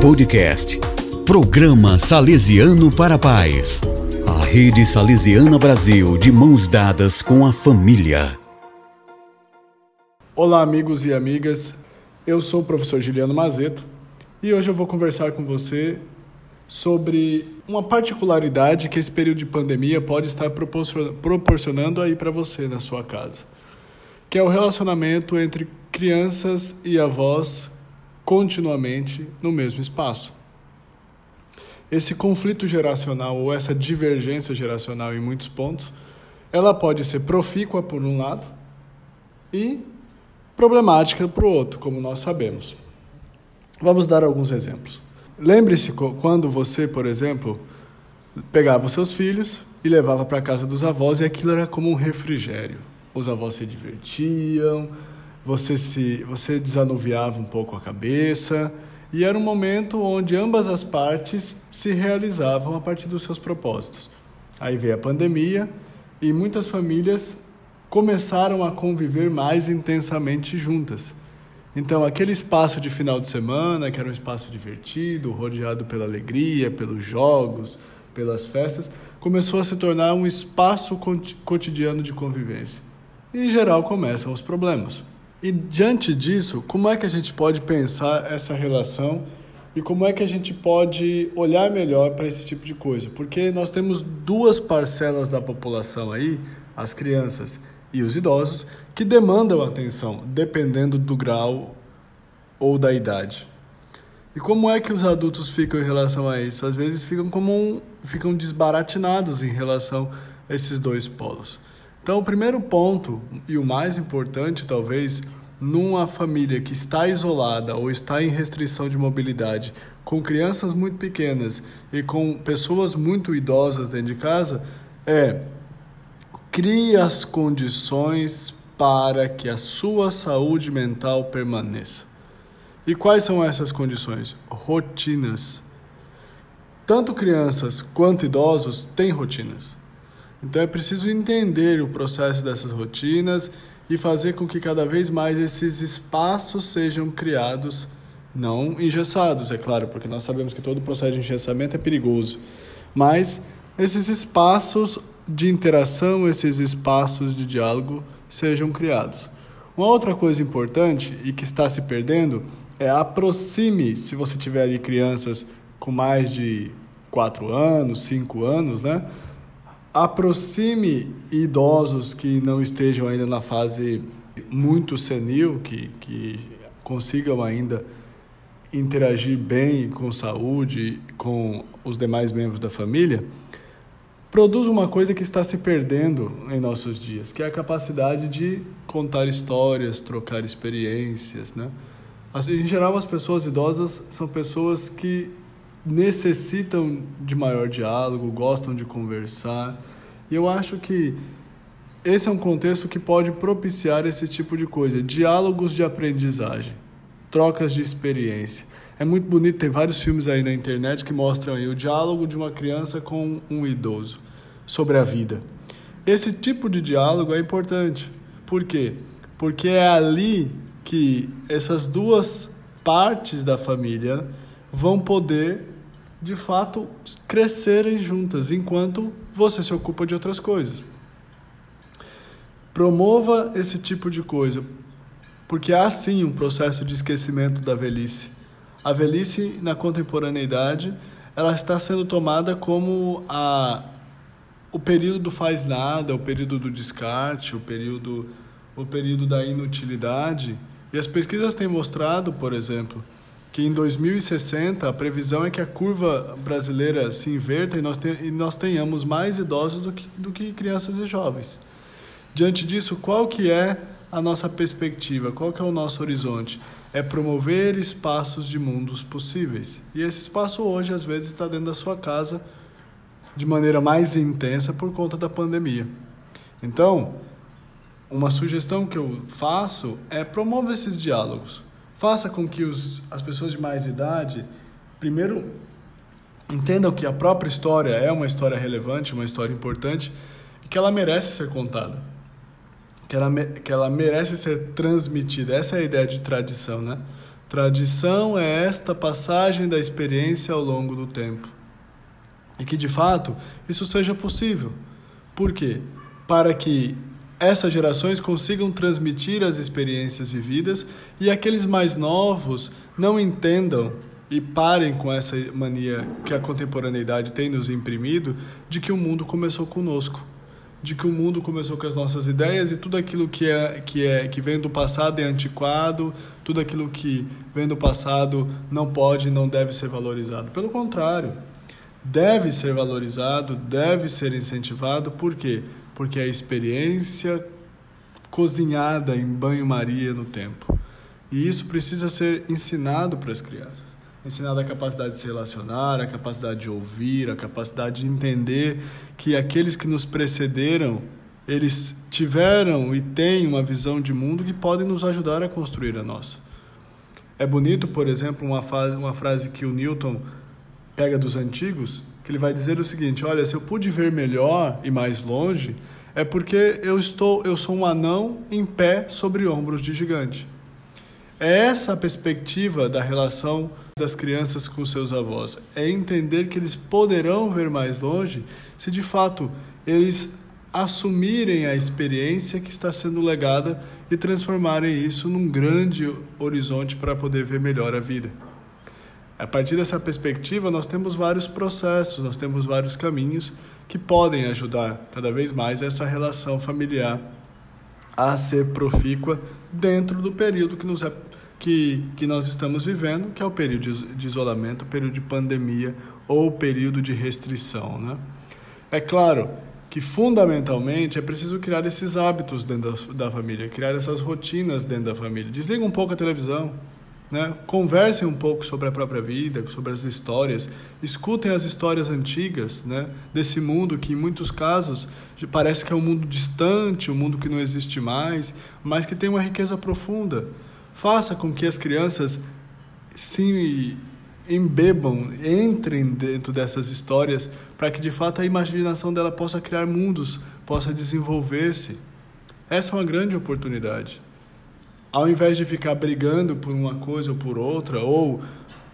Podcast Programa Salesiano para a Paz. A Rede Salesiana Brasil de mãos dadas com a família. Olá, amigos e amigas. Eu sou o professor Giliano Mazeto e hoje eu vou conversar com você sobre uma particularidade que esse período de pandemia pode estar proporcionando aí para você na sua casa, que é o relacionamento entre crianças e avós continuamente no mesmo espaço. Esse conflito geracional ou essa divergência geracional em muitos pontos, ela pode ser profícua por um lado e problemática para o outro, como nós sabemos. Vamos dar alguns exemplos. Lembre-se quando você, por exemplo, pegava os seus filhos e levava para a casa dos avós e aquilo era como um refrigério. Os avós se divertiam, você se você desanuviava um pouco a cabeça e era um momento onde ambas as partes se realizavam a partir dos seus propósitos. Aí veio a pandemia e muitas famílias começaram a conviver mais intensamente juntas. Então, aquele espaço de final de semana, que era um espaço divertido, rodeado pela alegria, pelos jogos, pelas festas, começou a se tornar um espaço cotidiano de convivência. E, em geral, começam os problemas. E diante disso, como é que a gente pode pensar essa relação e como é que a gente pode olhar melhor para esse tipo de coisa? Porque nós temos duas parcelas da população aí, as crianças e os idosos, que demandam atenção, dependendo do grau ou da idade. E como é que os adultos ficam em relação a isso? Às vezes ficam como um, ficam desbaratinados em relação a esses dois polos. Então, o primeiro ponto, e o mais importante talvez, numa família que está isolada ou está em restrição de mobilidade, com crianças muito pequenas e com pessoas muito idosas dentro de casa, é crie as condições para que a sua saúde mental permaneça. E quais são essas condições? Rotinas. Tanto crianças quanto idosos têm rotinas. Então é preciso entender o processo dessas rotinas e fazer com que cada vez mais esses espaços sejam criados, não engessados, é claro, porque nós sabemos que todo processo de engessamento é perigoso, mas esses espaços de interação, esses espaços de diálogo sejam criados. Uma outra coisa importante e que está se perdendo é aproxime, se você tiver ali crianças com mais de 4 anos, 5 anos, né? Aproxime idosos que não estejam ainda na fase muito senil, que, que consigam ainda interagir bem com saúde, com os demais membros da família, produz uma coisa que está se perdendo em nossos dias, que é a capacidade de contar histórias, trocar experiências, né? Em geral, as pessoas idosas são pessoas que necessitam de maior diálogo, gostam de conversar. E eu acho que esse é um contexto que pode propiciar esse tipo de coisa, diálogos de aprendizagem, trocas de experiência. É muito bonito, tem vários filmes aí na internet que mostram o diálogo de uma criança com um idoso sobre a vida. Esse tipo de diálogo é importante. Por quê? Porque é ali que essas duas partes da família vão poder, de fato, crescerem juntas, enquanto você se ocupa de outras coisas. Promova esse tipo de coisa, porque há sim um processo de esquecimento da velhice. A velhice na contemporaneidade, ela está sendo tomada como a o período do faz nada, o período do descarte, o período o período da inutilidade. E as pesquisas têm mostrado, por exemplo, que em 2060 a previsão é que a curva brasileira se inverta e nós, te, e nós tenhamos mais idosos do que, do que crianças e jovens. Diante disso, qual que é a nossa perspectiva? Qual que é o nosso horizonte? É promover espaços de mundos possíveis. E esse espaço hoje, às vezes, está dentro da sua casa de maneira mais intensa por conta da pandemia. Então, uma sugestão que eu faço é promover esses diálogos faça com que os, as pessoas de mais idade, primeiro, entendam que a própria história é uma história relevante, uma história importante e que ela merece ser contada, que ela, que ela merece ser transmitida. Essa é a ideia de tradição, né? Tradição é esta passagem da experiência ao longo do tempo. E que de fato isso seja possível. Por quê? Para que essas gerações consigam transmitir as experiências vividas e aqueles mais novos não entendam e parem com essa mania que a contemporaneidade tem nos imprimido de que o mundo começou conosco, de que o mundo começou com as nossas ideias e tudo aquilo que é que é que vem do passado é antiquado, tudo aquilo que vem do passado não pode, não deve ser valorizado. Pelo contrário, deve ser valorizado, deve ser incentivado, por quê? porque a experiência cozinhada em banho-maria no tempo. E isso precisa ser ensinado para as crianças. Ensinado a capacidade de se relacionar, a capacidade de ouvir, a capacidade de entender que aqueles que nos precederam, eles tiveram e têm uma visão de mundo que podem nos ajudar a construir a nossa. É bonito, por exemplo, uma, fase, uma frase que o Newton pega dos antigos, que ele vai dizer o seguinte: olha, se eu pude ver melhor e mais longe, é porque eu estou, eu sou um anão em pé sobre ombros de gigante. É essa a perspectiva da relação das crianças com seus avós. É entender que eles poderão ver mais longe se de fato eles assumirem a experiência que está sendo legada e transformarem isso num grande horizonte para poder ver melhor a vida. A partir dessa perspectiva, nós temos vários processos, nós temos vários caminhos que podem ajudar cada vez mais essa relação familiar a ser profícua dentro do período que, nos é, que, que nós estamos vivendo, que é o período de isolamento, o período de pandemia ou o período de restrição. Né? É claro que fundamentalmente é preciso criar esses hábitos dentro da, da família, criar essas rotinas dentro da família. Desliga um pouco a televisão né? Conversem um pouco sobre a própria vida, sobre as histórias, escutem as histórias antigas né? desse mundo que, em muitos casos, parece que é um mundo distante, um mundo que não existe mais, mas que tem uma riqueza profunda. Faça com que as crianças se embebam, entrem dentro dessas histórias, para que de fato a imaginação dela possa criar mundos, possa desenvolver-se. Essa é uma grande oportunidade ao invés de ficar brigando por uma coisa ou por outra, ou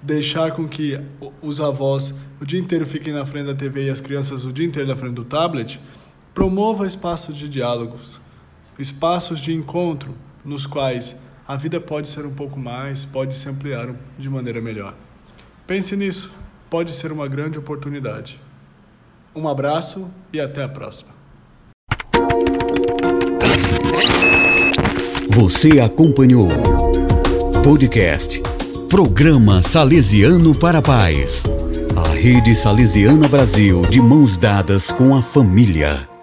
deixar com que os avós o dia inteiro fiquem na frente da TV e as crianças o dia inteiro na frente do tablet, promova espaços de diálogos, espaços de encontro nos quais a vida pode ser um pouco mais, pode se ampliar de maneira melhor. Pense nisso, pode ser uma grande oportunidade. Um abraço e até a próxima. Você acompanhou podcast Programa Salesiano para Paz. A Rede Salesiana Brasil de mãos dadas com a família.